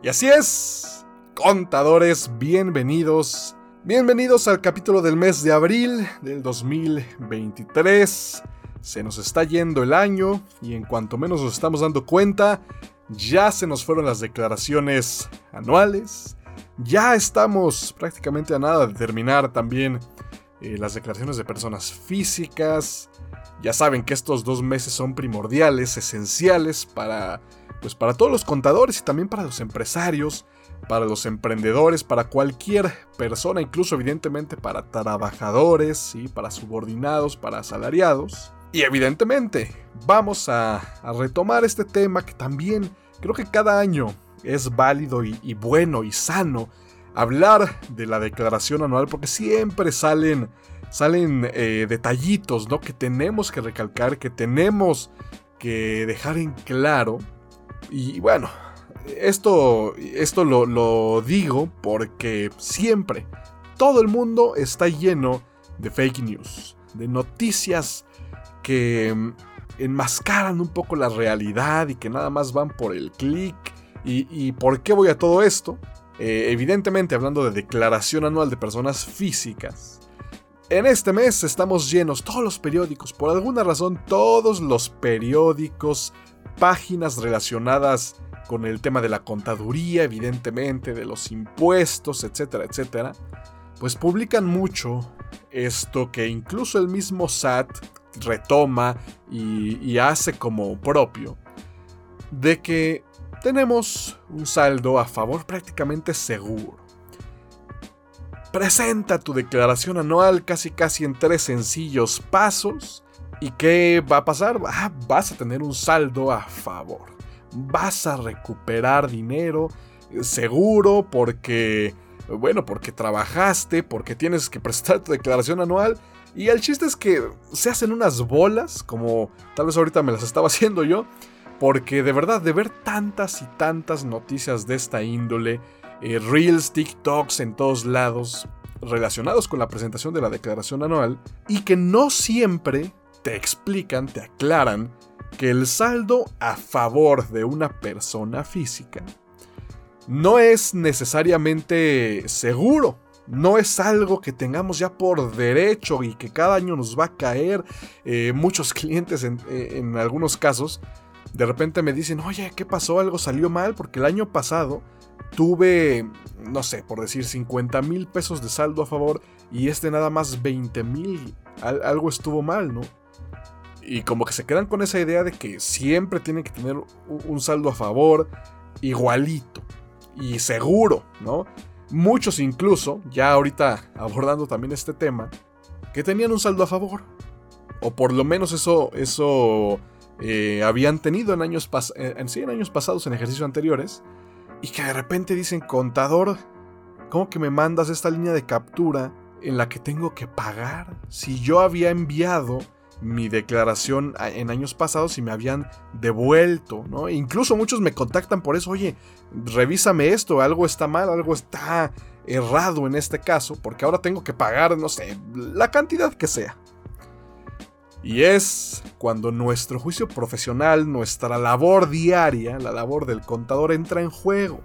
Y así es, contadores, bienvenidos. Bienvenidos al capítulo del mes de abril del 2023. Se nos está yendo el año y en cuanto menos nos estamos dando cuenta, ya se nos fueron las declaraciones anuales. Ya estamos prácticamente a nada de terminar también eh, las declaraciones de personas físicas. Ya saben que estos dos meses son primordiales, esenciales para pues para todos los contadores y también para los empresarios, para los emprendedores, para cualquier persona, incluso evidentemente para trabajadores, y para subordinados, para asalariados. Y evidentemente vamos a, retomar este tema que también creo que cada año es válido y, bueno y sano hablar de la declaración anual porque siempre salen, salen eh, detallitos ¿no? que tenemos que recalcar, que tenemos que dejar en claro y bueno, esto, esto lo, digo porque siempre, todo el mundo está lleno de fake news, de noticias que enmascaran un poco la realidad y que nada más van por el clic. ¿Y, por qué voy a todo esto? Eh, evidentemente hablando de declaración anual de personas físicas. En este mes estamos llenos, todos los periódicos, por alguna razón todos los periódicos páginas relacionadas con el tema de la contaduría, evidentemente, de los impuestos, etcétera, etcétera, pues publican mucho esto que incluso el mismo SAT retoma y, hace como propio, de que tenemos un saldo a favor prácticamente seguro. Presenta tu declaración anual casi casi en tres sencillos pasos ¿Y qué va a pasar? Ah, vas a tener un saldo a favor. Vas a recuperar dinero eh, seguro porque, bueno, porque trabajaste, porque tienes que prestar tu declaración anual. Y el chiste es que se hacen unas bolas, como tal vez ahorita me las estaba haciendo yo, porque de verdad, de ver tantas y tantas noticias de esta índole, eh, reels, TikToks en todos lados, relacionados con la presentación de la declaración anual, y que no siempre te explican, te aclaran que el saldo a favor de una persona física no es necesariamente seguro. No es algo que tengamos ya por derecho y que cada año nos va a caer. Eh, muchos clientes en, eh, en algunos casos de repente me dicen, oye, ¿qué pasó? Algo salió mal porque el año pasado tuve, no sé, por decir 50 mil pesos de saldo a favor y este nada más 20 mil. Algo estuvo mal, ¿no? y como que se quedan con esa idea de que siempre tienen que tener un saldo a favor igualito y seguro, ¿no? Muchos incluso, ya ahorita abordando también este tema, que tenían un saldo a favor. O por lo menos eso, eso eh, habían tenido en años, en, sí, en años pasados, en ejercicios anteriores. Y que de repente dicen, contador, ¿cómo que me mandas esta línea de captura en la que tengo que pagar? Si yo había enviado mi declaración en años pasados y me habían devuelto, ¿no? incluso muchos me contactan por eso, oye, revísame esto, algo está mal, algo está errado en este caso, porque ahora tengo que pagar, no sé, la cantidad que sea. Y es cuando nuestro juicio profesional, nuestra labor diaria, la labor del contador entra en juego.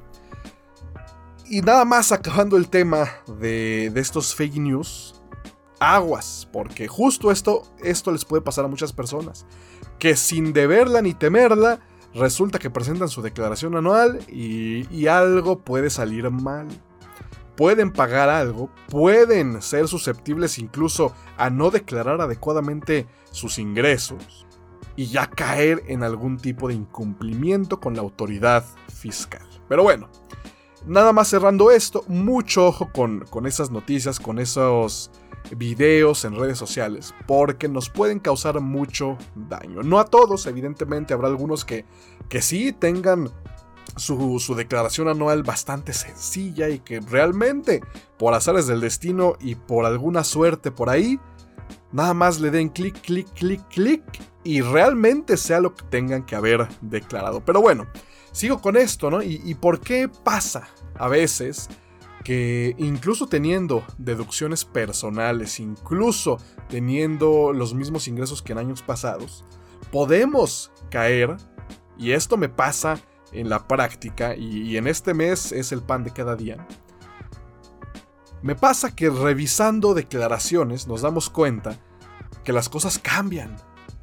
Y nada más acabando el tema de, estos fake news, aguas, porque justo esto, esto les puede pasar a muchas personas, que sin deberla ni temerla, resulta que presentan su declaración anual y, y algo puede salir mal. Pueden pagar algo, pueden ser susceptibles incluso a no declarar adecuadamente sus ingresos y ya caer en algún tipo de incumplimiento con la autoridad fiscal. Pero bueno, nada más cerrando esto, mucho ojo con, con esas noticias, con esos videos en redes sociales, porque nos pueden causar mucho daño. No a todos, evidentemente, habrá algunos que, que sí tengan su, su, declaración anual bastante sencilla y que realmente, por azares del destino y por alguna suerte por ahí, nada más le den clic, clic, clic, clic y realmente sea lo que tengan que haber declarado. Pero bueno, sigo con esto, ¿no? ¿Y, por qué pasa a veces que incluso teniendo deducciones personales, incluso teniendo los mismos ingresos que en años pasados, podemos caer, y esto me pasa en la práctica y, en este mes es el pan de cada día. Me pasa que revisando declaraciones nos damos cuenta que las cosas cambian,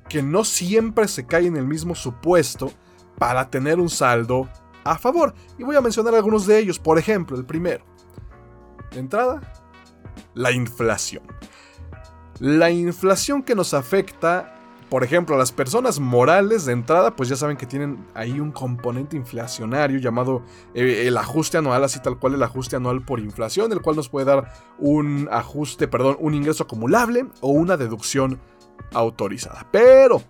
que no siempre se cae en el mismo supuesto para tener un saldo a favor. Y voy a mencionar algunos de ellos. Por ejemplo, el primero. De entrada, la inflación. La inflación que nos afecta por ejemplo, las personas morales de entrada, pues ya saben que tienen ahí un componente inflacionario llamado eh, el ajuste anual, así tal cual el ajuste anual por inflación, el cual nos puede dar un ajuste, perdón, un ingreso acumulable o una deducción autorizada. Pero,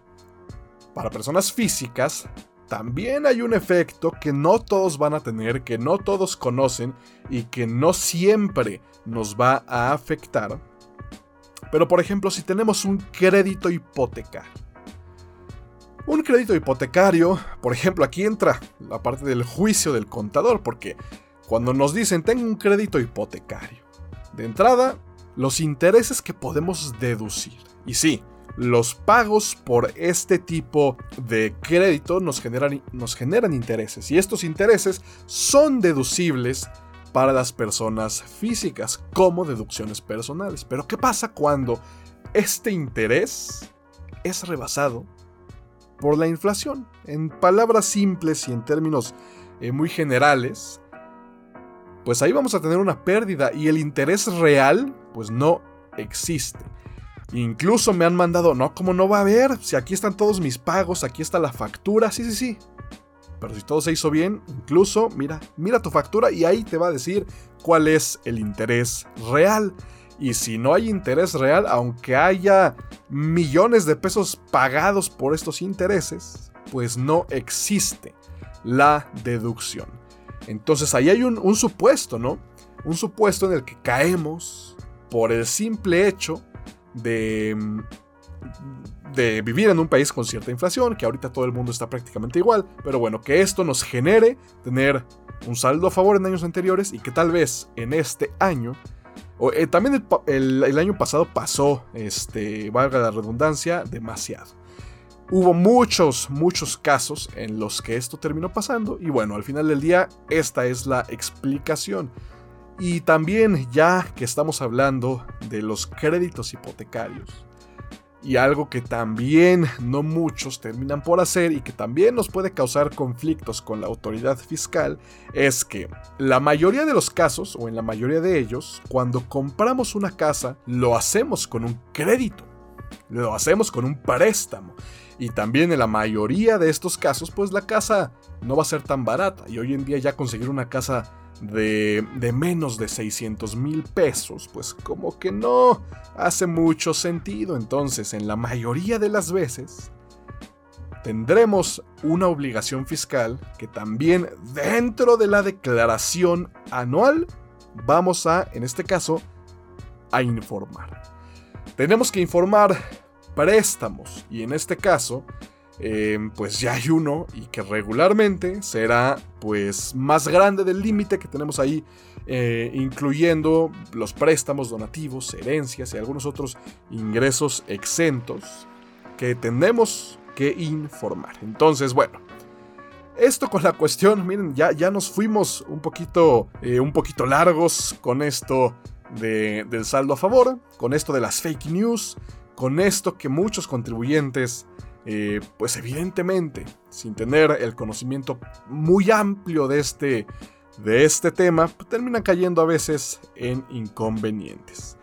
para personas físicas, también hay un efecto que no todos van a tener, que no todos conocen y que no siempre nos va a afectar pero por ejemplo, si tenemos un crédito hipotecario. Un crédito hipotecario, por ejemplo, aquí entra la parte del juicio del contador, porque cuando nos dicen tengo un crédito hipotecario, de entrada, los intereses que podemos deducir. Y sí, los pagos por este tipo de crédito nos generan, nos generan intereses, y estos intereses son deducibles para las personas físicas como deducciones personales. Pero ¿qué pasa cuando este interés es rebasado por la inflación? En palabras simples y en términos eh, muy generales, pues ahí vamos a tener una pérdida y el interés real pues no existe. Incluso me han mandado, no, como no va a haber? Si aquí están todos mis pagos, aquí está la factura, sí, sí, sí. Pero si todo se hizo bien, incluso mira, mira tu factura y ahí te va a decir cuál es el interés real. Y si no hay interés real, aunque haya millones de pesos pagados por estos intereses, pues no existe la deducción. Entonces ahí hay un, un supuesto, ¿no? Un supuesto en el que caemos por el simple hecho de de vivir en un país con cierta inflación, que ahorita todo el mundo está prácticamente igual, pero bueno, que esto nos genere tener un saldo a favor en años anteriores y que tal vez en este año, o, eh, también el, año pasado pasó, este, valga la redundancia, demasiado. Hubo muchos, muchos casos en los que esto terminó pasando y bueno, al final del día esta es la explicación. Y también ya que estamos hablando de los créditos hipotecarios, y algo que también no muchos terminan por hacer y que también nos puede causar conflictos con la autoridad fiscal es que la mayoría de los casos, o en la mayoría de ellos, cuando compramos una casa, lo hacemos con un crédito, lo hacemos con un préstamo. Y también en la mayoría de estos casos, pues la casa no va a ser tan barata. Y hoy en día ya conseguir una casa de, menos de 600 mil pesos, pues como que no hace mucho sentido. Entonces, en la mayoría de las veces, tendremos una obligación fiscal que también dentro de la declaración anual vamos a, en este caso, a informar. Tenemos que informar préstamos y en este caso Em, pues ya hay uno y que regularmente será pues más grande del límite que tenemos ahí, eh, incluyendo los préstamos, donativos, herencias y algunos otros ingresos exentos que tenemos que informar. Entonces, bueno. Esto con la cuestión, miren, ya, ya nos fuimos un poquito, eh, un poquito largos con esto del saldo a favor, con esto de las fake news, con esto que muchos contribuyentes eh, pues evidentemente, sin tener el conocimiento muy amplio de este, de este tema, pues terminan cayendo a veces en inconvenientes.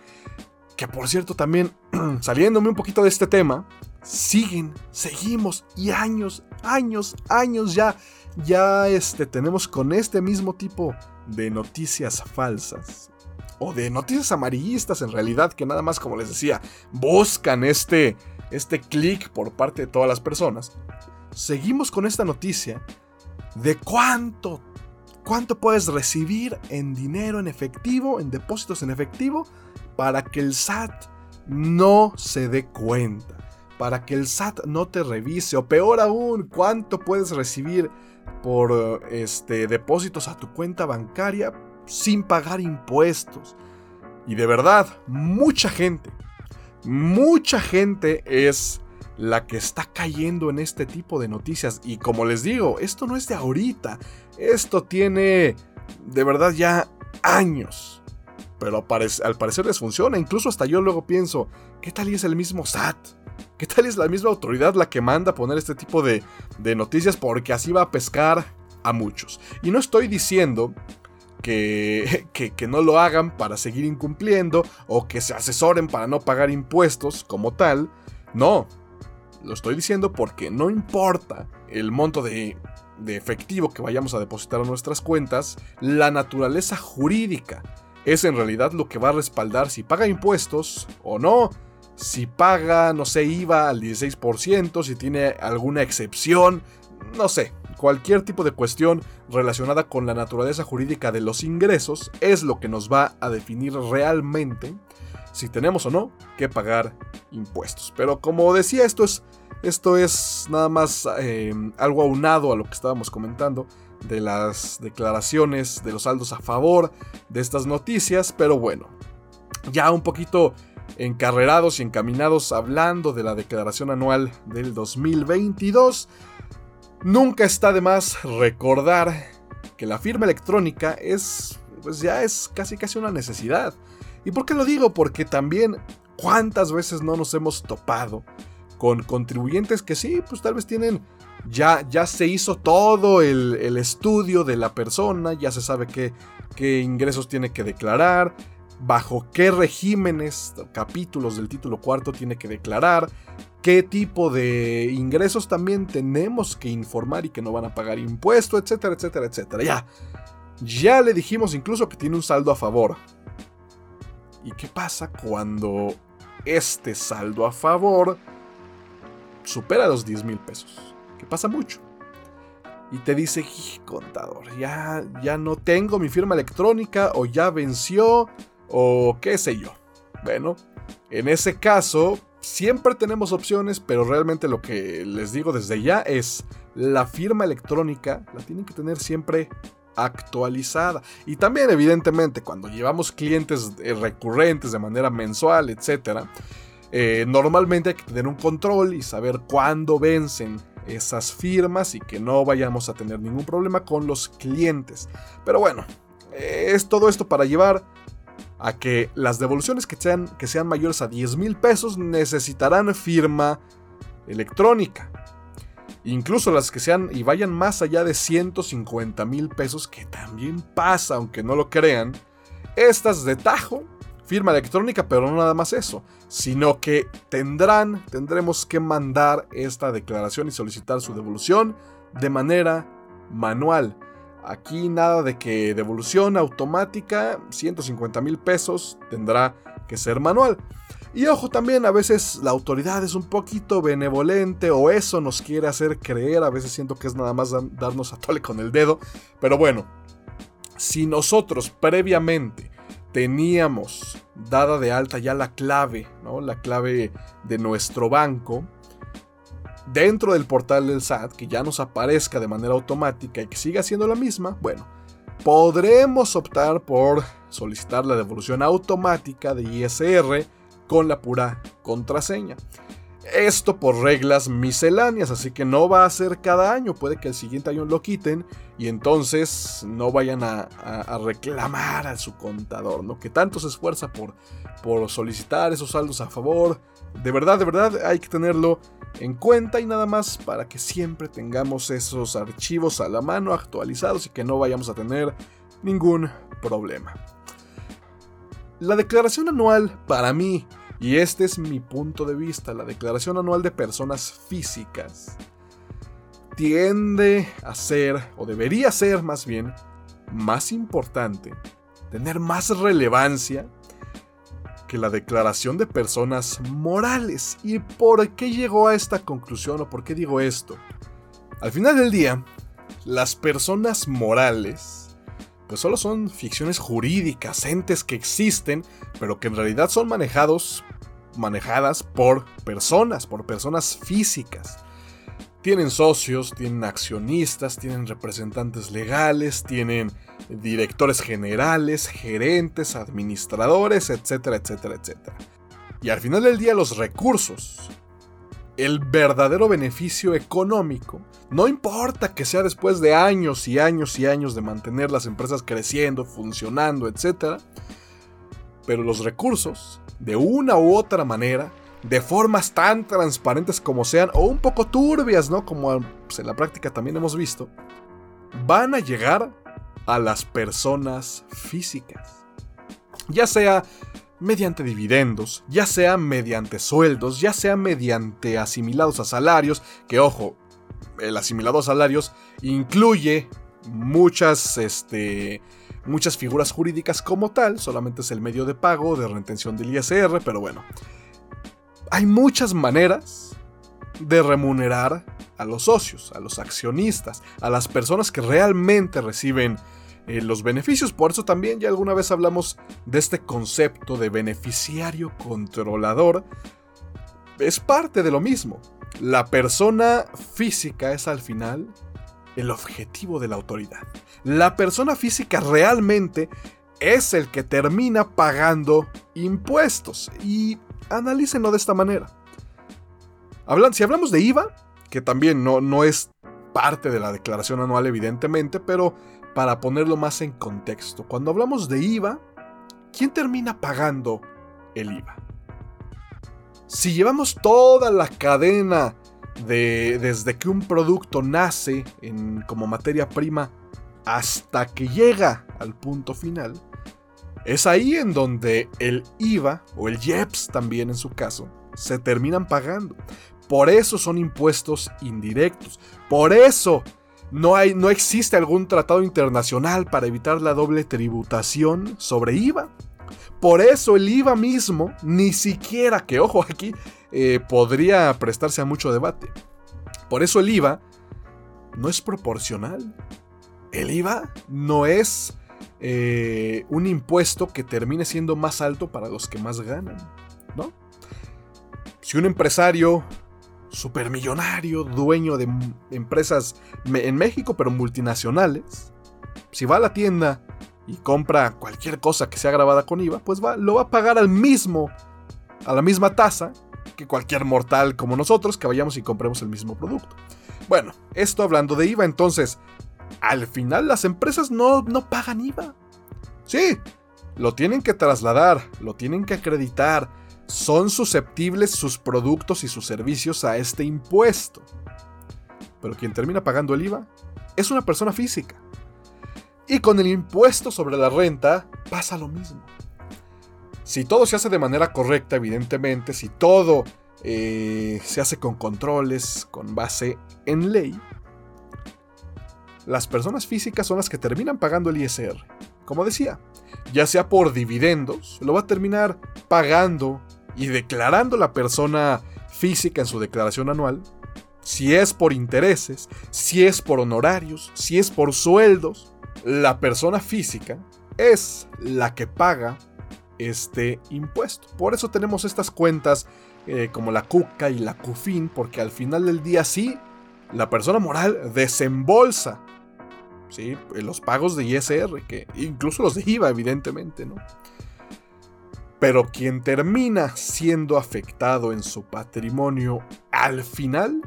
Que por cierto también, saliéndome un poquito de este tema, siguen, seguimos y años, años, años ya, ya este, tenemos con este mismo tipo de noticias falsas. O de noticias amarillistas en realidad, que nada más como les decía, buscan este, este clic por parte de todas las personas, seguimos con esta noticia de cuánto, cuánto puedes recibir en dinero en efectivo, en depósitos en efectivo, para que el SAT no se dé cuenta, para que el SAT no te revise, o peor aún, cuánto puedes recibir por este, depósitos a tu cuenta bancaria sin pagar impuestos. Y de verdad, mucha gente mucha gente es la que está cayendo en este tipo de noticias. Y como les digo, esto no es de ahorita. Esto tiene de verdad ya años. Pero al parecer les funciona. Incluso hasta yo luego pienso, ¿qué tal y es el mismo SAT? ¿Qué tal es la misma autoridad la que manda poner este tipo de, de noticias? Porque así va a pescar a muchos. Y no estoy diciendo que, que, no lo hagan para seguir incumpliendo o que se asesoren para no pagar impuestos como tal. No, lo estoy diciendo porque no importa el monto de, de efectivo que vayamos a depositar a nuestras cuentas, la naturaleza jurídica es en realidad lo que va a respaldar si paga impuestos o no, si paga, no sé, IVA al 16%, si tiene alguna excepción, no sé, cualquier tipo de cuestión relacionada con la naturaleza jurídica de los ingresos es lo que nos va a definir realmente si tenemos o no que pagar impuestos. Pero como decía, esto es, esto es nada más eh, algo aunado a lo que estábamos comentando de las declaraciones de los saldos a favor de estas noticias, pero bueno, ya un poquito encarrerados y encaminados hablando de la declaración anual del 2022, nunca está de más recordar que la firma electrónica es, pues ya es casi casi una necesidad. ¿Y por qué lo digo? Porque también cuántas veces no nos hemos topado con contribuyentes que sí, pues tal vez tienen ya, ya se hizo todo el, estudio de la persona, ya se sabe qué, qué ingresos tiene que declarar, bajo qué regímenes, capítulos del título cuarto tiene que declarar, qué tipo de ingresos también tenemos que informar y que no van a pagar impuesto, etcétera, etcétera, etcétera. Ya, ya le dijimos incluso que tiene un saldo a favor. ¿Y qué pasa cuando este saldo a favor supera los 10 mil pesos? Que pasa mucho y te dice, contador, ya, ya no tengo mi firma electrónica o ya venció o qué sé yo. Bueno, en ese caso, siempre tenemos opciones, pero realmente lo que les digo desde ya es la firma electrónica la tienen que tener siempre actualizada. Y también, evidentemente, cuando llevamos clientes eh, recurrentes de manera mensual, etc., eh, normalmente hay que tener un control y saber cuándo vencen esas firmas y que no vayamos a tener ningún problema con los clientes. Pero bueno, es todo esto para llevar a que las devoluciones que sean, que sean mayores a 10 mil pesos necesitarán firma electrónica. Incluso las que sean y vayan más allá de 150 mil pesos, que también pasa, aunque no lo crean, estas de tajo firma electrónica, pero no nada más eso, sino que tendrán, tendremos que mandar esta declaración y solicitar su devolución de manera manual. Aquí nada de que devolución automática, 150 mil pesos, tendrá que ser manual. Y ojo también, a veces la autoridad es un poquito benevolente o eso nos quiere hacer creer, a veces siento que es nada más darnos a tole con el dedo, pero bueno, si nosotros previamente teníamos dada de alta ya la clave, ¿no? La clave de nuestro banco dentro del portal del SAT, que ya nos aparezca de manera automática y que siga siendo la misma, bueno, podremos optar por solicitar la devolución automática de ISR con la pura contraseña. Esto por reglas misceláneas, así que no va a ser cada año, puede que el siguiente año lo quiten y entonces no vayan a, reclamar a su contador, ¿no? Que tanto se esfuerza por, por solicitar esos saldos a favor. De verdad, de verdad hay que tenerlo en cuenta y nada más para que siempre tengamos esos archivos a la mano actualizados y que no vayamos a tener ningún problema. La declaración anual para mí y este es mi punto de vista, la declaración anual de personas físicas tiende a ser, o debería ser más bien, más importante, tener más relevancia que la declaración de personas morales. ¿Y por qué llegó a esta conclusión o por qué digo esto? Al final del día, las personas morales pues solo son ficciones jurídicas, entes que existen, pero que en realidad son manejados, manejadas por personas, por personas físicas. Tienen socios, tienen accionistas, tienen representantes legales, tienen directores generales, gerentes, administradores, etcétera, etcétera, etcétera. Y al final del día los recursos el verdadero beneficio económico, no importa que sea después de años y años y años de mantener las empresas creciendo, funcionando, etc., pero los recursos, de una u otra manera, de formas tan transparentes como sean, o un poco turbias, ¿no? Como pues, en la práctica también hemos visto, van a llegar a las personas físicas. Ya sea mediante dividendos, ya sea mediante sueldos, ya sea mediante asimilados a salarios, que ojo, el asimilado a salarios incluye muchas, este, muchas figuras jurídicas como tal, solamente es el medio de pago, de retención del ISR, pero bueno. Hay muchas maneras de remunerar a los socios, a los accionistas, a las personas que realmente reciben eh, los beneficios. Por eso también ya alguna vez hablamos de este concepto de beneficiario controlador. Es parte de lo mismo. La persona física es al final el objetivo de la autoridad. La persona física realmente es el que termina pagando impuestos. Y analícenlo de esta manera. Hablan, si hablamos de IVA, que también no, no es parte de la declaración anual evidentemente, pero para ponerlo más en contexto, cuando hablamos de IVA, ¿quién termina pagando el IVA? Si llevamos toda la cadena de desde que un producto nace en, como materia prima hasta que llega al punto final, es ahí en donde el IVA o el IEPS también en su caso se terminan pagando. Por eso son impuestos indirectos. Por eso no, hay, no existe algún tratado internacional para evitar la doble tributación sobre IVA. Por eso el IVA mismo, ni siquiera, que ojo aquí, eh, podría prestarse a mucho debate. Por eso el IVA no es proporcional. El IVA no es eh, un impuesto que termine siendo más alto para los que más ganan, ¿no? Si un empresario supermillonario, dueño de empresas en México, pero multinacionales, si va a la tienda y compra cualquier cosa que sea grabada con IVA, pues va, lo va a pagar al mismo, a la misma tasa que cualquier mortal como nosotros que vayamos y compremos el mismo producto. Bueno, esto hablando de IVA, entonces, al final las empresas no, no pagan IVA. Sí, lo tienen que trasladar, lo tienen que acreditar, son susceptibles sus productos y sus servicios a este impuesto. Pero quien termina pagando el IVA es una persona física. Y con el impuesto sobre la renta pasa lo mismo. Si todo se hace de manera correcta, evidentemente, si todo eh, se hace con controles, con base en ley, las personas físicas son las que terminan pagando el ISR. Como decía, ya sea por dividendos, lo va a terminar pagando y declarando la persona física en su declaración anual, si es por intereses, si es por honorarios, si es por sueldos, la persona física es la que paga este impuesto. Por eso tenemos estas cuentas eh, como la CUCA y la CUFIN, porque al final del día sí, la persona moral desembolsa ¿sí? los pagos de ISR, que incluso los de IVA, evidentemente, ¿no? Pero quien termina siendo afectado en su patrimonio al final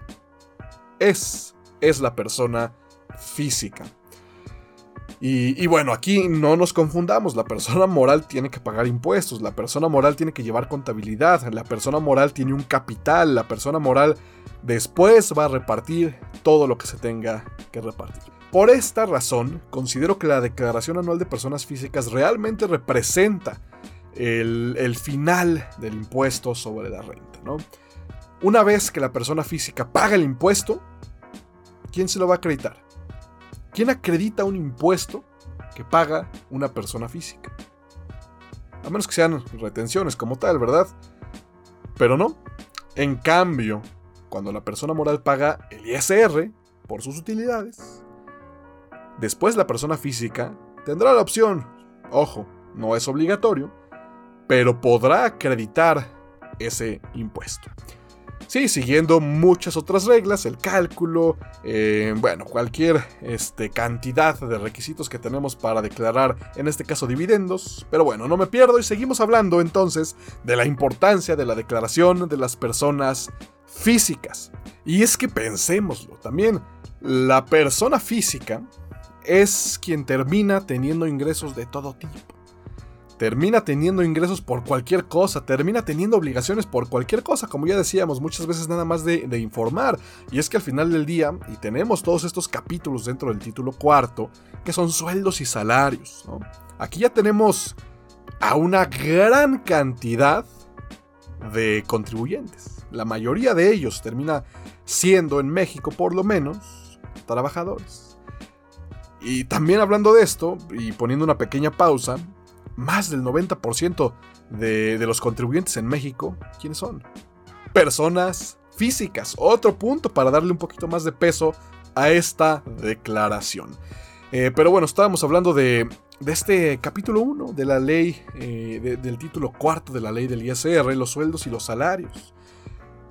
es, es la persona física. Y, bueno, aquí no nos confundamos, la persona moral tiene que pagar impuestos, la persona moral tiene que llevar contabilidad, la persona moral tiene un capital, la persona moral después va a repartir todo lo que se tenga que repartir. Por esta razón, considero que la Declaración Anual de Personas Físicas realmente representa el, final del impuesto sobre la renta. ¿no? Una vez que la persona física paga el impuesto, ¿quién se lo va a acreditar? ¿Quién acredita un impuesto que paga una persona física? A menos que sean retenciones como tal, ¿verdad? Pero no. En cambio, cuando la persona moral paga el ISR por sus utilidades, después la persona física tendrá la opción, ojo, no es obligatorio, pero podrá acreditar ese impuesto. Sí, siguiendo muchas otras reglas, el cálculo, eh, bueno, cualquier este, cantidad de requisitos que tenemos para declarar, en este caso dividendos. Pero bueno, no me pierdo y seguimos hablando entonces de la importancia de la declaración de las personas físicas. Y es que pensémoslo, también la persona física es quien termina teniendo ingresos de todo tipo. Termina teniendo ingresos por cualquier cosa, termina teniendo obligaciones por cualquier cosa, como ya decíamos, muchas veces nada más de, informar. Y es que al final del día, y tenemos todos estos capítulos dentro del título cuarto, que son sueldos y salarios. Aquí ya tenemos a una gran cantidad de contribuyentes. La mayoría de ellos termina siendo en México por lo menos trabajadores. Y también hablando de esto, y poniendo una pequeña pausa, más del 90% de, de los contribuyentes en México, ¿quiénes son? Personas físicas. Otro punto para darle un poquito más de peso a esta declaración. Eh, pero bueno, estábamos hablando de, este capítulo 1 de la ley, eh, del título cuarto de la ley del ISR, los sueldos y los salarios.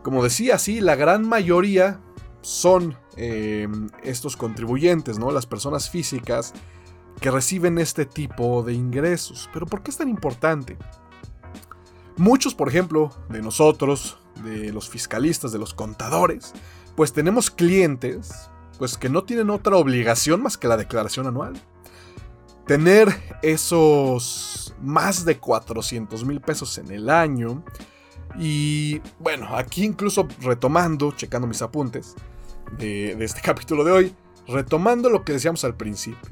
Como decía, sí, la gran mayoría son em, estos contribuyentes, ¿no? Las personas físicas que reciben este tipo de ingresos. Pero ¿por qué es tan importante? Muchos, por ejemplo, de nosotros, de los fiscalistas, de los contadores, pues tenemos clientes pues que no tienen otra obligación más que la declaración anual. Tener esos más de 400 mil pesos en el año. Y bueno, aquí incluso retomando, checando mis apuntes de, este capítulo de hoy, retomando lo que decíamos al principio.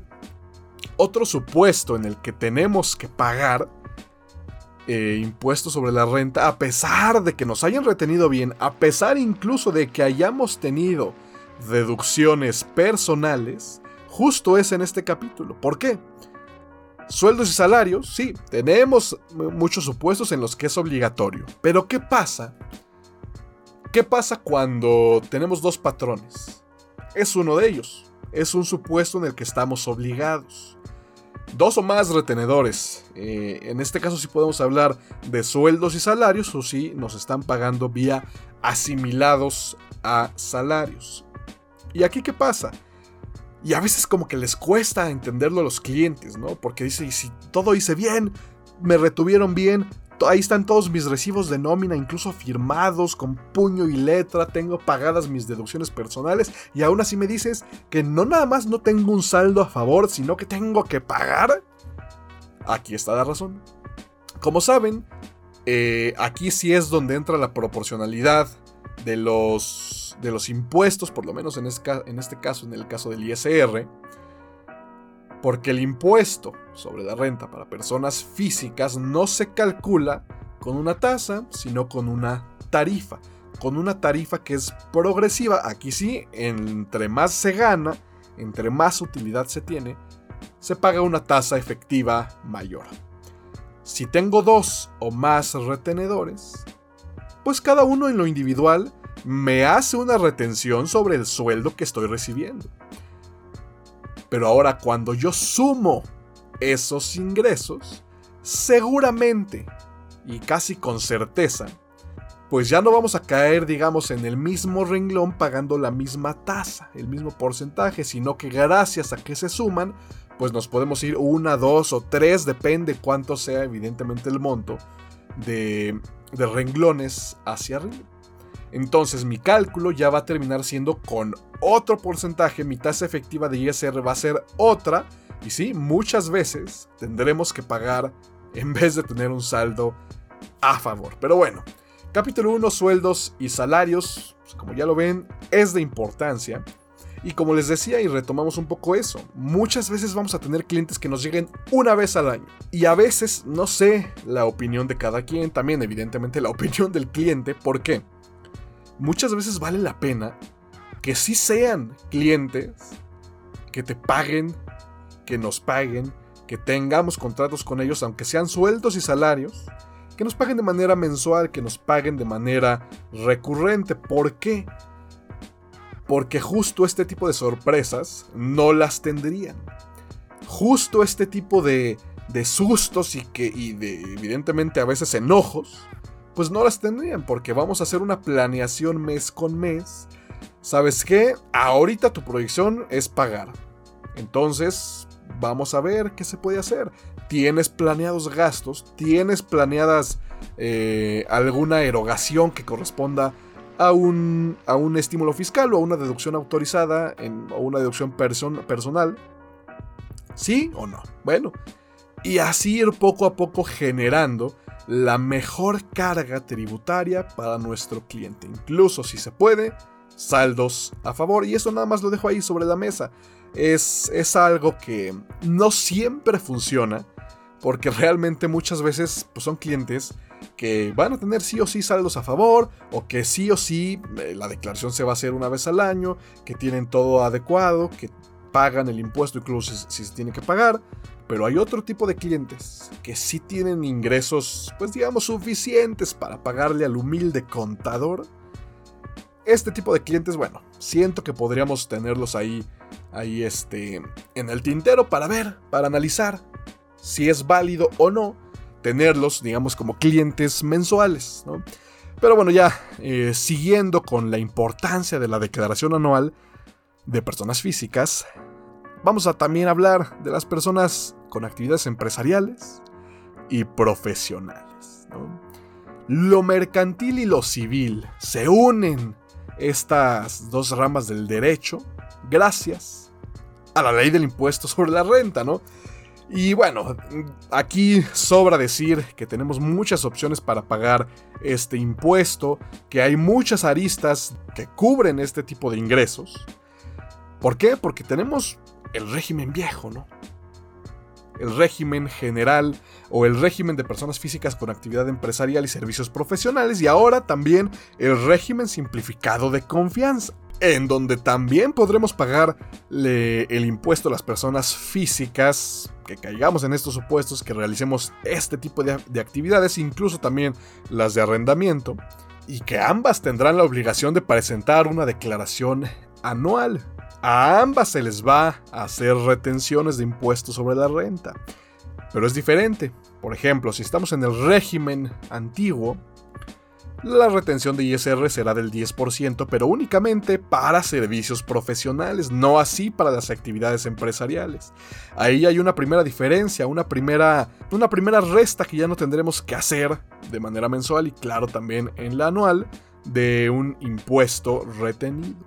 Otro supuesto en el que tenemos que pagar eh, impuestos sobre la renta, a pesar de que nos hayan retenido bien, a pesar incluso de que hayamos tenido deducciones personales, justo es en este capítulo. ¿Por qué? Sueldos y salarios, sí, tenemos muchos supuestos en los que es obligatorio. Pero ¿qué pasa? ¿Qué pasa cuando tenemos dos patrones? Es uno de ellos. Es un supuesto en el que estamos obligados. Dos o más retenedores. Eh, en este caso sí podemos hablar de sueldos y salarios o si nos están pagando vía asimilados a salarios. ¿Y aquí qué pasa? Y a veces como que les cuesta entenderlo a los clientes, ¿no? Porque dice, y si todo hice bien, me retuvieron bien, ahí están todos mis recibos de nómina, incluso firmados con puño y letra, tengo pagadas mis deducciones personales y aún así me dices que no nada más no tengo un saldo a favor, sino que tengo que pagar. Aquí está la razón. Como saben, eh, aquí sí es donde entra la proporcionalidad de los de los impuestos, por lo menos en este, en este caso, en el caso del ISR, porque el impuesto sobre la renta para personas físicas no se calcula con una tasa, sino con una tarifa, con una tarifa que es progresiva. Aquí sí, entre más se gana, entre más utilidad se tiene, se paga una tasa efectiva mayor. Si tengo dos o más retenedores, pues cada uno en lo individual me hace una retención sobre el sueldo que estoy recibiendo. Pero ahora cuando yo sumo esos ingresos, seguramente y casi con certeza, pues ya no vamos a caer, digamos, en el mismo renglón pagando la misma tasa, el mismo porcentaje, sino que gracias a que se suman, pues nos podemos ir una, dos o tres, depende cuánto sea evidentemente el monto de, de renglones hacia arriba. Entonces mi cálculo ya va a terminar siendo con otro porcentaje, mi tasa efectiva de ISR va a ser otra. Y sí, muchas veces tendremos que pagar en vez de tener un saldo a favor. Pero bueno, capítulo 1, sueldos y salarios, pues, como ya lo ven, es de importancia. Y como les decía y retomamos un poco eso, muchas veces vamos a tener clientes que nos lleguen una vez al año. Y a veces, no sé, la opinión de cada quien, también evidentemente la opinión del cliente, ¿por qué? Muchas veces vale la pena que sí sean clientes, que te paguen, que nos paguen, que tengamos contratos con ellos, aunque sean sueldos y salarios, que nos paguen de manera mensual, que nos paguen de manera recurrente. ¿Por qué? Porque justo este tipo de sorpresas no las tendrían. Justo este tipo de, de sustos y, que, y de evidentemente a veces enojos pues no las tendrían porque vamos a hacer una planeación mes con mes. ¿Sabes qué? Ahorita tu proyección es pagar. Entonces, vamos a ver qué se puede hacer. ¿Tienes planeados gastos? ¿Tienes planeadas eh, alguna erogación que corresponda a un, a un estímulo fiscal o a una deducción autorizada en, o una deducción personal. ¿Sí o no? Bueno, y así ir poco a poco generando la mejor carga tributaria para nuestro cliente. Incluso si se puede, saldos a favor. Y eso nada más lo dejo ahí sobre la mesa. Es, es algo que no siempre funciona. Porque realmente muchas veces pues, son clientes que van a tener sí o sí saldos a favor, o que sí o sí eh, la declaración se va a hacer una vez al año, que tienen todo adecuado, que pagan el impuesto incluso si se tiene que pagar, pero hay otro tipo de clientes que sí tienen ingresos, pues digamos, suficientes para pagarle al humilde contador. Este tipo de clientes, bueno, siento que podríamos tenerlos ahí, ahí este, en el tintero para ver, para analizar si es válido o no tenerlos, digamos, como clientes mensuales, ¿no? Pero bueno, ya eh, siguiendo con la importancia de la declaración anual de personas físicas, vamos a también hablar de las personas con actividades empresariales y profesionales. Lo mercantil y lo civil se unen estas dos ramas del derecho gracias a la ley del impuesto sobre la renta, ¿no? Y bueno, aquí sobra decir que tenemos muchas opciones para pagar este impuesto, que hay muchas aristas que cubren este tipo de ingresos. ¿Por qué? Porque tenemos el régimen viejo, ¿no? El régimen general o el régimen de personas físicas con actividad empresarial y servicios profesionales y ahora también el régimen simplificado de confianza, en donde también podremos pagar el impuesto a las personas físicas que caigamos en estos supuestos, que realicemos este tipo de, de actividades, incluso también las de arrendamiento, y que ambas tendrán la obligación de presentar una declaración anual a ambas se les va a hacer retenciones de impuestos sobre la renta. Pero es diferente. Por ejemplo, si estamos en el régimen antiguo, la retención de ISR será del 10%, pero únicamente para servicios profesionales, no así para las actividades empresariales. Ahí hay una primera diferencia, una primera, una primera resta que ya no tendremos que hacer de manera mensual y claro también en la anual de un impuesto retenido.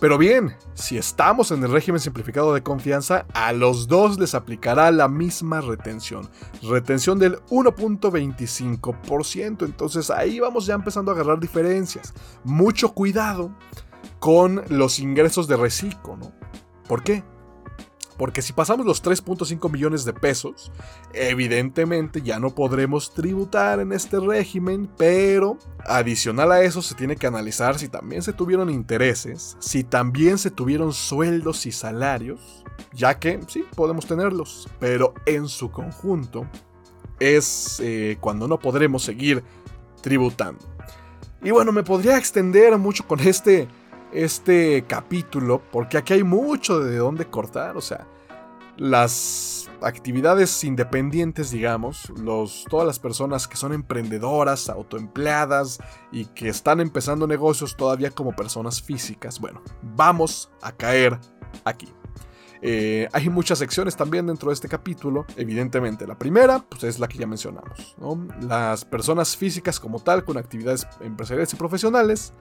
Pero bien, si estamos en el régimen simplificado de confianza, a los dos les aplicará la misma retención. Retención del 1.25%. Entonces ahí vamos ya empezando a agarrar diferencias. Mucho cuidado con los ingresos de reciclo, ¿no? ¿Por qué? Porque si pasamos los 3.5 millones de pesos, evidentemente ya no podremos tributar en este régimen, pero adicional a eso se tiene que analizar si también se tuvieron intereses, si también se tuvieron sueldos y salarios, ya que sí, podemos tenerlos, pero en su conjunto es eh, cuando no podremos seguir tributando. Y bueno, me podría extender mucho con este este capítulo, porque aquí hay mucho de dónde cortar, o sea, las actividades independientes, digamos, los, todas las personas que son emprendedoras, autoempleadas y que están empezando negocios todavía como personas físicas, bueno, vamos a caer aquí. Eh, hay muchas secciones también dentro de este capítulo, evidentemente. La primera, pues es la que ya mencionamos, Las personas físicas como tal, con actividades empresariales y profesionales,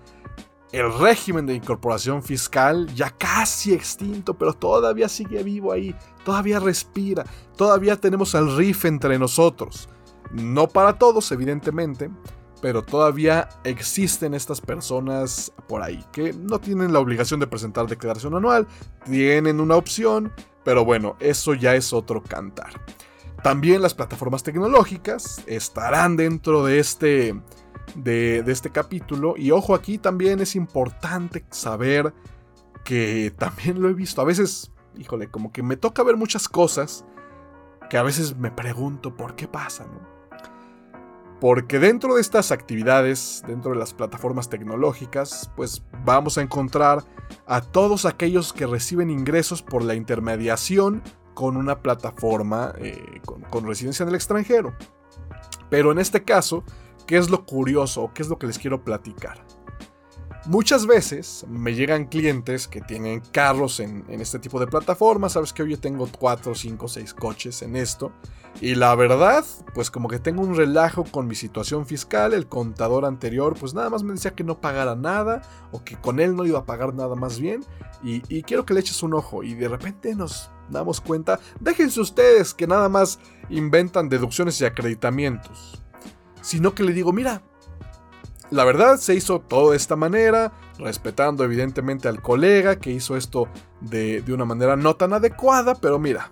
el régimen de incorporación fiscal ya casi extinto, pero todavía sigue vivo ahí, todavía respira, todavía tenemos al RIF entre nosotros. No para todos, evidentemente, pero todavía existen estas personas por ahí que no tienen la obligación de presentar declaración anual, tienen una opción, pero bueno, eso ya es otro cantar. También las plataformas tecnológicas estarán dentro de este de, este capítulo. Y ojo, aquí también es importante saber que también lo he visto. A veces, híjole, como que me toca ver muchas cosas que a veces me pregunto por qué pasan. Porque dentro de estas actividades, dentro de las plataformas tecnológicas, pues vamos a encontrar a todos aquellos que reciben ingresos por la intermediación con una plataforma eh, con residencia en el extranjero. Pero en este caso, ¿Qué es lo curioso? ¿Qué es lo que les quiero platicar? Muchas veces me llegan clientes que tienen carros en, este tipo de plataformas. Sabes que hoy yo tengo 4, 5, 6 coches en esto. Y la verdad, pues como que tengo un relajo con mi situación fiscal. El contador anterior, pues nada más me decía que no pagara nada. O que con él no iba a pagar nada más bien. Y, y quiero que le eches un ojo. Y de repente nos damos cuenta. Déjense ustedes que nada más inventan deducciones y acreditamientos. Sino que le digo, mira, la verdad se hizo todo de esta manera, respetando evidentemente al colega que hizo esto de, una manera no tan adecuada, pero mira,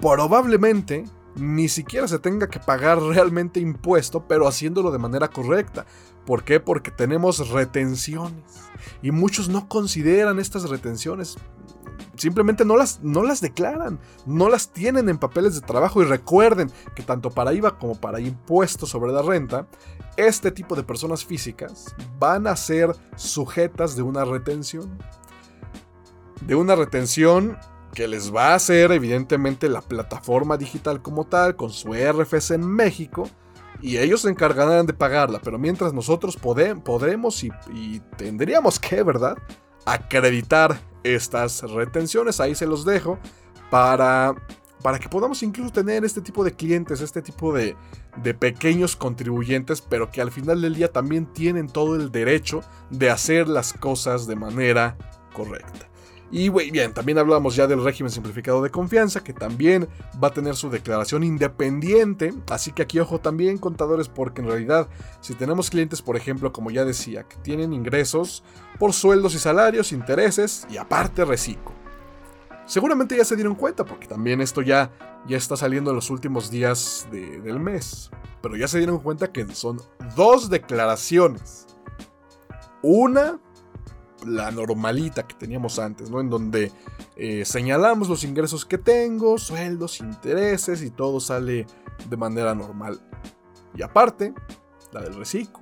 probablemente ni siquiera se tenga que pagar realmente impuesto, pero haciéndolo de manera correcta. ¿Por qué? Porque tenemos retenciones. Y muchos no consideran estas retenciones simplemente no las, no las declaran, no las tienen en papeles de trabajo y recuerden que tanto para IVA como para impuestos sobre la renta, este tipo de personas físicas van a ser sujetas de una retención. De una retención que les va a hacer evidentemente la plataforma digital como tal, con su RFC en México, y ellos se encargarán de pagarla, pero mientras nosotros podemos y, y tendríamos que, ¿verdad? Acreditar estas retenciones. Ahí se los dejo para, para que podamos incluso tener este tipo de clientes, este tipo de, de pequeños contribuyentes, pero que al final del día también tienen todo el derecho de hacer las cosas de manera correcta. Y bien, también hablamos ya del régimen simplificado de confianza, que también va a tener su declaración independiente. Así que aquí ojo también, contadores, porque en realidad, si tenemos clientes, por ejemplo, como ya decía, que tienen ingresos por sueldos y salarios, intereses y aparte reciclo. Seguramente ya se dieron cuenta, porque también esto ya, ya está saliendo en los últimos días del mes. Pero ya se dieron cuenta que son dos declaraciones. Una la normalita que teníamos antes, ¿no? En donde eh, señalamos los ingresos que tengo, sueldos, intereses y todo sale de manera normal. Y aparte, la del reciclo.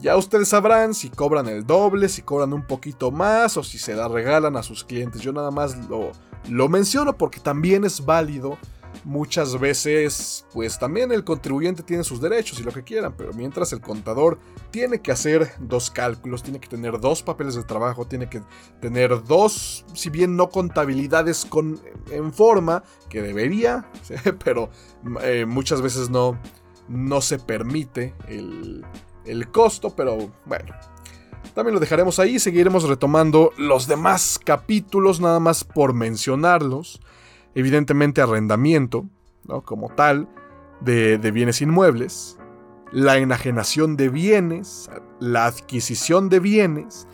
Ya ustedes sabrán si cobran el doble, si cobran un poquito más o si se la regalan a sus clientes. Yo nada más lo, lo menciono porque también es válido muchas veces pues también el contribuyente tiene sus derechos y lo que quieran, pero mientras el contador tiene que hacer dos cálculos, tiene que tener dos papeles de trabajo, tiene que tener dos, si bien no contabilidades con, en forma, que debería, pero eh, muchas veces no, no se permite el, el costo, pero bueno. También lo dejaremos ahí, seguiremos retomando los demás capítulos, nada más por mencionarlos evidentemente arrendamiento, ¿no? como tal, de, bienes inmuebles, la enajenación de bienes, la adquisición de bienes,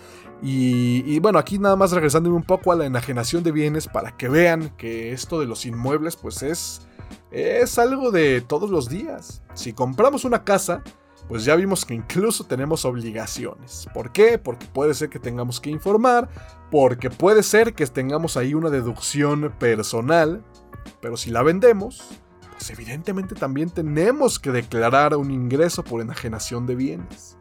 y, bueno, aquí nada más regresando un poco a la enajenación de bienes para que vean que esto de los inmuebles pues es, es algo de todos los días. Si compramos una casa, pues ya vimos que incluso tenemos obligaciones. ¿Por qué? Porque puede ser que tengamos que informar, porque puede ser que tengamos ahí una deducción personal, pero si la vendemos, pues evidentemente también tenemos que declarar un ingreso por enajenación de bienes.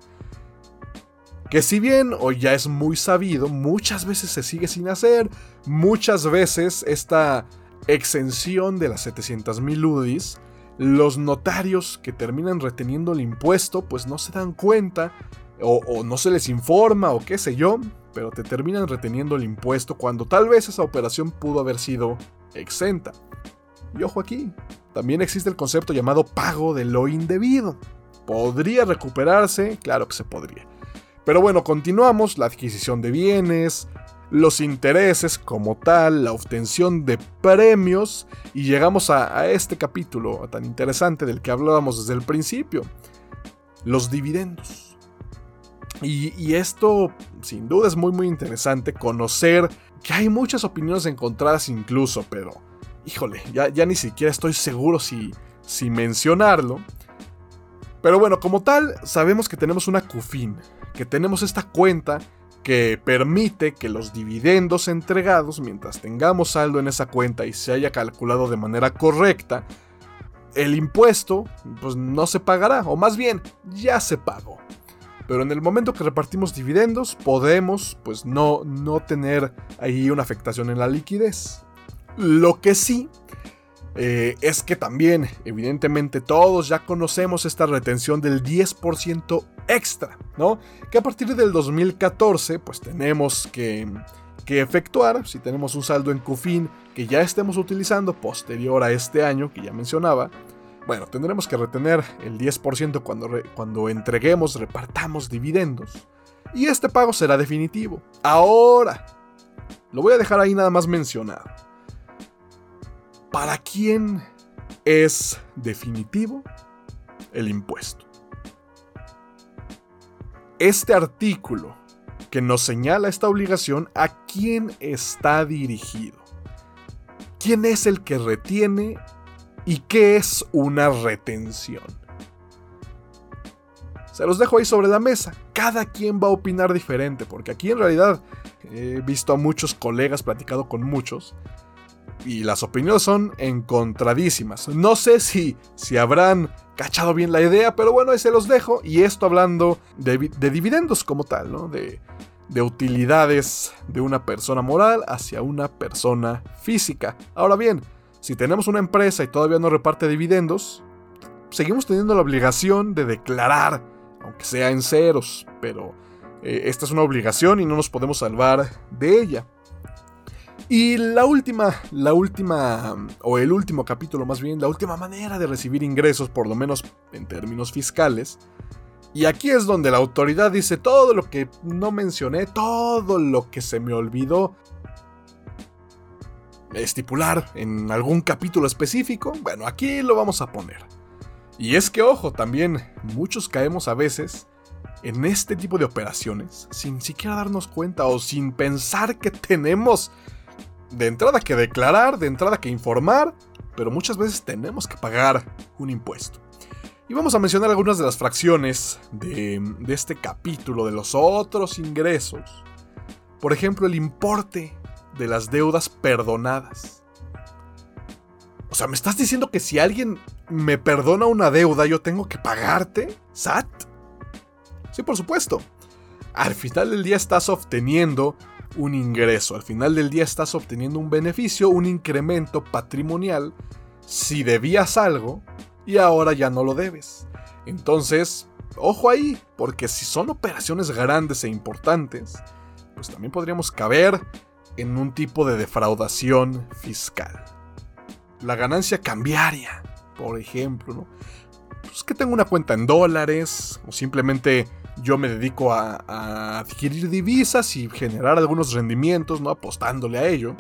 Que si bien hoy ya es muy sabido, muchas veces se sigue sin hacer, muchas veces esta exención de las 700.000 UDIs los notarios que terminan reteniendo el impuesto pues no se dan cuenta o, no se les informa o qué sé yo, pero te terminan reteniendo el impuesto cuando tal vez esa operación pudo haber sido exenta. Y ojo aquí, también existe el concepto llamado pago de lo indebido. ¿Podría recuperarse? Claro que se podría. Pero bueno, continuamos, la adquisición de bienes, los intereses como tal, la obtención de premios y llegamos a, este capítulo tan interesante del que hablábamos desde el principio, los dividendos. Y, esto sin duda es muy muy interesante conocer que hay muchas opiniones encontradas incluso, pero híjole, ya, ya ni siquiera estoy seguro si, si mencionarlo. Pero bueno, como tal, sabemos que tenemos una CUFIN, que tenemos esta cuenta que permite que los dividendos entregados, mientras tengamos saldo en esa cuenta y se haya calculado de manera correcta, el impuesto pues no se pagará, o más bien ya se pagó. Pero en el momento que repartimos dividendos podemos pues no, no tener ahí una afectación en la liquidez. Lo que sí eh, es que también, evidentemente, todos ya conocemos esta retención del 10% extra, ¿no? Que a partir del 2014, pues tenemos que, efectuar, si tenemos un saldo en CUFIN que ya estemos utilizando posterior a este año que ya mencionaba, bueno, tendremos que retener el 10% cuando, cuando entreguemos, repartamos dividendos. Y este pago será definitivo. Ahora, lo voy a dejar ahí nada más mencionado. ¿Para quién es definitivo el impuesto? Este artículo que nos señala esta obligación, ¿a quién está dirigido? ¿Quién es el que retiene y qué es una retención? Se los dejo ahí sobre la mesa. Cada quien va a opinar diferente, porque aquí en realidad he visto a muchos colegas, platicado con muchos, y las opiniones son encontradísimas. No sé si, si habrán cachado bien la idea, pero bueno, ahí se los dejo. Y esto hablando de, dividendos como tal, ¿no? De, de utilidades de una persona moral hacia una persona física. Ahora bien, si tenemos una empresa y todavía no reparte dividendos, seguimos teniendo la obligación de declarar, aunque sea en ceros, pero eh, esta es una obligación y no nos podemos salvar de ella. Y la última, la última, o el último capítulo más bien, la última manera de recibir ingresos, por lo menos en términos fiscales. Y aquí es donde la autoridad dice todo lo que no mencioné, todo lo que se me olvidó estipular en algún capítulo específico. Bueno, aquí lo vamos a poner. Y es que, ojo, también muchos caemos a veces en este tipo de operaciones sin siquiera darnos cuenta o sin pensar que tenemos de entrada que declarar, de entrada que informar, pero muchas veces tenemos que pagar un impuesto. Y vamos a mencionar algunas de las fracciones de, este capítulo, de los otros ingresos. Por ejemplo, el importe de las deudas perdonadas. O sea, ¿me estás diciendo que si alguien me perdona una deuda, yo tengo que pagarte? ¿SAT? Sí, por supuesto. Al final del día estás obteniendo un ingreso. Al final del día estás obteniendo un beneficio, un incremento patrimonial si debías algo y ahora ya no lo debes. Entonces, ojo ahí, porque si son operaciones grandes e importantes, pues también podríamos caber en un tipo de defraudación fiscal. La ganancia cambiaria, por ejemplo, ¿no? Pues que tengo una cuenta en dólares o simplemente yo me dedico a, adquirir divisas y generar algunos rendimientos, ¿no? Apostándole a ello.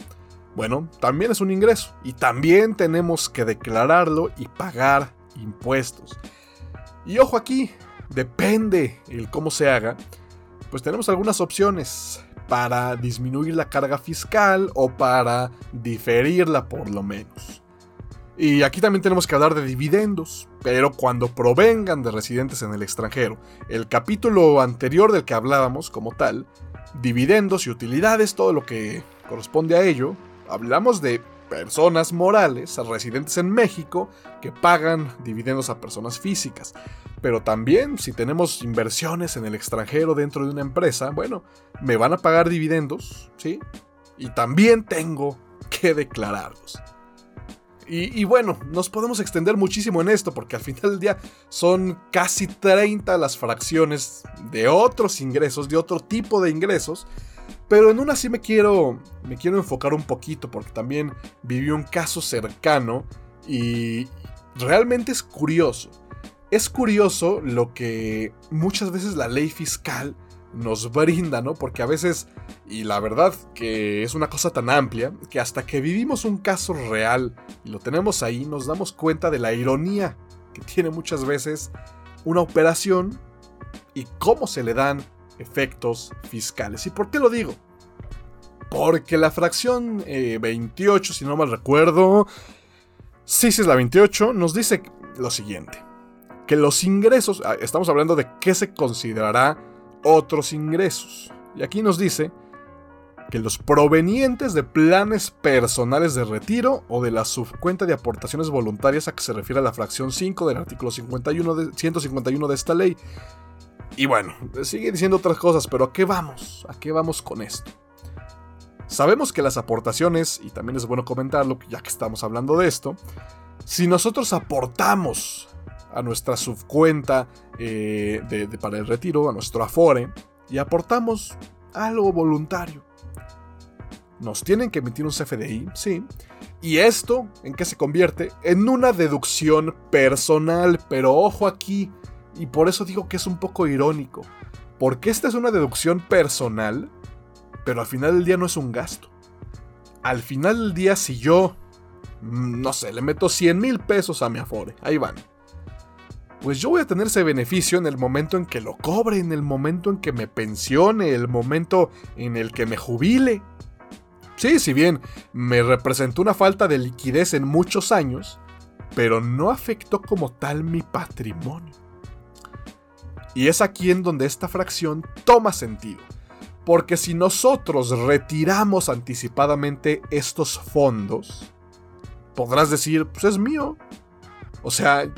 Bueno, también es un ingreso. Y también tenemos que declararlo y pagar impuestos. Y ojo aquí, depende el cómo se haga, pues tenemos algunas opciones para disminuir la carga fiscal o para diferirla por lo menos. Y aquí también tenemos que hablar de dividendos, pero cuando provengan de residentes en el extranjero. El capítulo anterior del que hablábamos como tal, dividendos y utilidades, todo lo que corresponde a ello, hablamos de personas morales, residentes en México, que pagan dividendos a personas físicas. Pero también si tenemos inversiones en el extranjero dentro de una empresa, bueno, me van a pagar dividendos, ¿sí? Y también tengo que declararlos. Y, bueno, nos podemos extender muchísimo en esto porque al final del día son casi 30 las fracciones de otros ingresos, de otro tipo de ingresos. Pero en una sí me quiero, me quiero enfocar un poquito porque también viví un caso cercano y realmente es curioso. Es curioso lo que muchas veces la ley fiscal nos brinda, ¿no? Porque a veces, y la verdad que es una cosa tan amplia, que hasta que vivimos un caso real y lo tenemos ahí, nos damos cuenta de la ironía que tiene muchas veces una operación y cómo se le dan efectos fiscales. ¿Y por qué lo digo? Porque la fracción 28, eh, si no mal recuerdo, sí, sí es la 28, nos dice lo siguiente. Que los ingresos, ah, estamos hablando de qué se considerará otros ingresos. Y aquí nos dice que los provenientes de planes personales de retiro o de la subcuenta de aportaciones voluntarias a que se refiere a la fracción 5 del artículo 51 de, 151 de esta ley. Y bueno, sigue diciendo otras cosas, pero ¿a qué vamos? ¿A qué vamos con esto? Sabemos que las aportaciones, y también es bueno comentarlo ya que estamos hablando de esto, si nosotros aportamos a nuestra subcuenta eh, de, para el retiro, a nuestro Afore, y aportamos algo voluntario. Nos tienen que emitir un CFDI, sí. ¿Y esto en qué se convierte? En una deducción personal, pero ojo aquí, y por eso digo que es un poco irónico, porque esta es una deducción personal, pero al final del día no es un gasto. Al final del día, si yo, mm, no sé, le meto 100 mil pesos a mi Afore, ahí van pues yo voy a tener ese beneficio en el momento en que lo cobre, en el momento en que me pensione, el momento en el que me jubile. Sí, si bien me representó una falta de liquidez en muchos años, pero no afectó como tal mi patrimonio. Y es aquí en donde esta fracción toma sentido. Porque si nosotros retiramos anticipadamente estos fondos, podrás decir, pues es mío. O sea,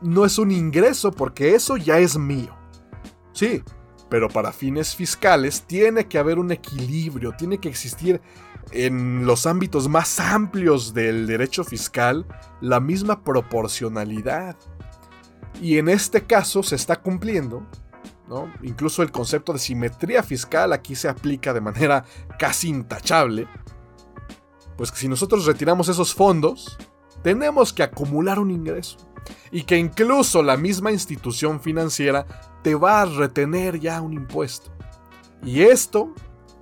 no es un ingreso porque eso ya es mío. Sí, pero para fines fiscales tiene que haber un equilibrio, tiene que existir en los ámbitos más amplios del derecho fiscal la misma proporcionalidad. Y en este caso se está cumpliendo, ¿no? Incluso el concepto de simetría fiscal aquí se aplica de manera casi intachable. Pues que si nosotros retiramos esos fondos, tenemos que acumular un ingreso y que incluso la misma institución financiera te va a retener ya un impuesto. Y esto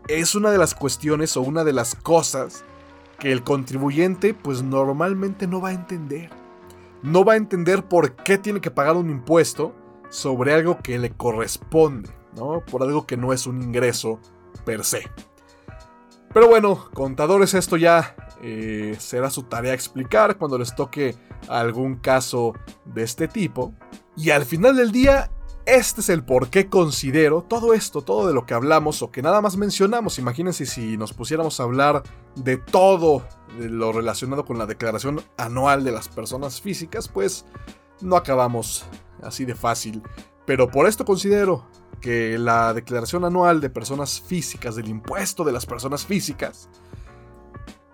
es una de las cuestiones o una de las cosas que el contribuyente pues normalmente no va a entender. No va a entender por qué tiene que pagar un impuesto sobre algo que le corresponde, ¿no? Por algo que no es un ingreso per se. Pero bueno, contadores, esto ya eh, será su tarea explicar cuando les toque algún caso de este tipo. Y al final del día, este es el por qué considero todo esto, todo de lo que hablamos o que nada más mencionamos. Imagínense si nos pusiéramos a hablar de todo lo relacionado con la declaración anual de las personas físicas, pues no acabamos así de fácil. Pero por esto considero que la declaración anual de personas físicas, del impuesto de las personas físicas,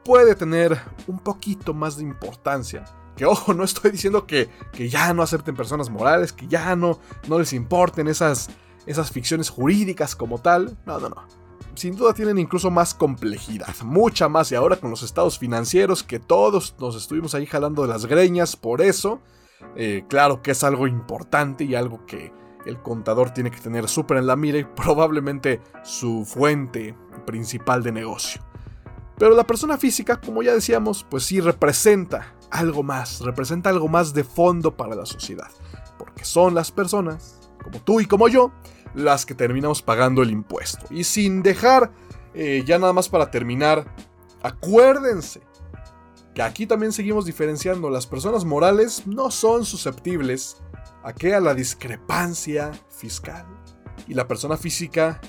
puede tener un poquito más de importancia. Que ojo, no estoy diciendo que, que ya no acepten personas morales, que ya no, no les importen esas, esas ficciones jurídicas como tal. No, no, no. Sin duda tienen incluso más complejidad, mucha más. Y ahora con los estados financieros que todos nos estuvimos ahí jalando de las greñas por eso. Eh, claro que es algo importante y algo que el contador tiene que tener súper en la mira y probablemente su fuente principal de negocio. Pero la persona física, como ya decíamos, pues sí representa algo más, representa algo más de fondo para la sociedad. Porque son las personas, como tú y como yo, las que terminamos pagando el impuesto. Y sin dejar, eh, ya nada más para terminar, acuérdense que aquí también seguimos diferenciando. Las personas morales no son susceptibles a que a la discrepancia fiscal. Y la persona física,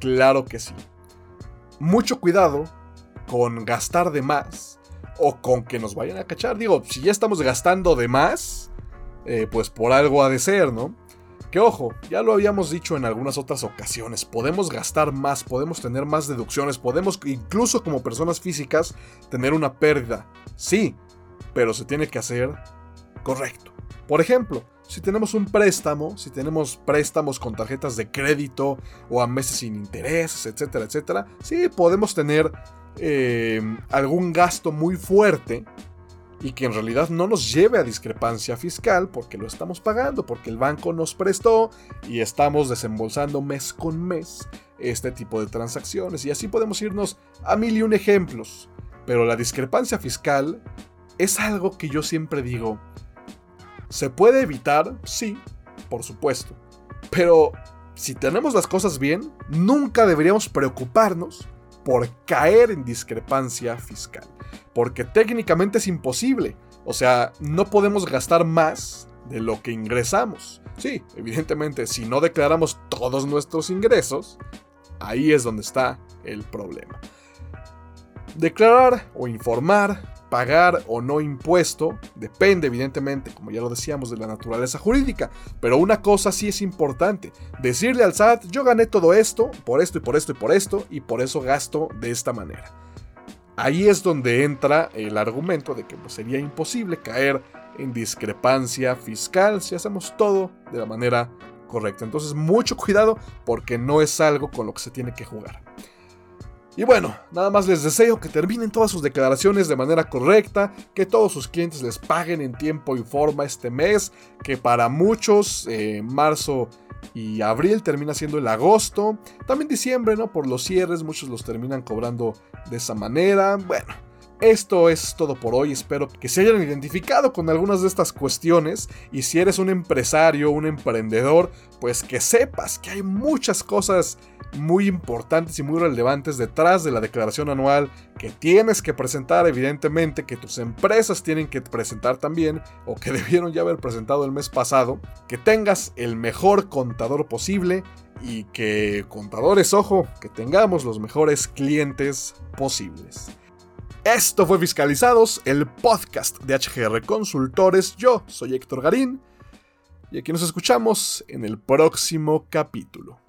claro que sí. Mucho cuidado con gastar de más o con que nos vayan a cachar. Digo, si ya estamos gastando de más, eh, pues por algo ha de ser, ¿no? Que ojo, ya lo habíamos dicho en algunas otras ocasiones, podemos gastar más, podemos tener más deducciones, podemos incluso como personas físicas tener una pérdida. Sí, pero se tiene que hacer correcto. Por ejemplo, si tenemos un préstamo, si tenemos préstamos con tarjetas de crédito o a meses sin intereses, etcétera, etcétera, sí podemos tener eh, algún gasto muy fuerte y que en realidad no nos lleve a discrepancia fiscal porque lo estamos pagando, porque el banco nos prestó y estamos desembolsando mes con mes este tipo de transacciones. Y así podemos irnos a mil y un ejemplos. Pero la discrepancia fiscal es algo que yo siempre digo, ¿se puede evitar? Sí, por supuesto. Pero si tenemos las cosas bien, nunca deberíamos preocuparnos por caer en discrepancia fiscal. Porque técnicamente es imposible. O sea, no podemos gastar más de lo que ingresamos. Sí, evidentemente, si no declaramos todos nuestros ingresos, ahí es donde está el problema. Declarar o informar pagar o no impuesto, depende evidentemente, como ya lo decíamos, de la naturaleza jurídica, pero una cosa sí es importante, decirle al SAT, yo gané todo esto, por esto y por esto y por esto, y por eso gasto de esta manera. Ahí es donde entra el argumento de que pues, sería imposible caer en discrepancia fiscal si hacemos todo de la manera correcta. Entonces mucho cuidado porque no es algo con lo que se tiene que jugar. Y bueno, nada más les deseo que terminen todas sus declaraciones de manera correcta, que todos sus clientes les paguen en tiempo y forma este mes, que para muchos eh, marzo y abril termina siendo el agosto, también diciembre, ¿no? Por los cierres, muchos los terminan cobrando de esa manera. Bueno, esto es todo por hoy, espero que se hayan identificado con algunas de estas cuestiones y si eres un empresario, un emprendedor, pues que sepas que hay muchas cosas muy importantes y muy relevantes detrás de la declaración anual que tienes que presentar, evidentemente, que tus empresas tienen que presentar también, o que debieron ya haber presentado el mes pasado, que tengas el mejor contador posible y que, contadores, ojo, que tengamos los mejores clientes posibles. Esto fue Fiscalizados, el podcast de HGR Consultores. Yo soy Héctor Garín y aquí nos escuchamos en el próximo capítulo.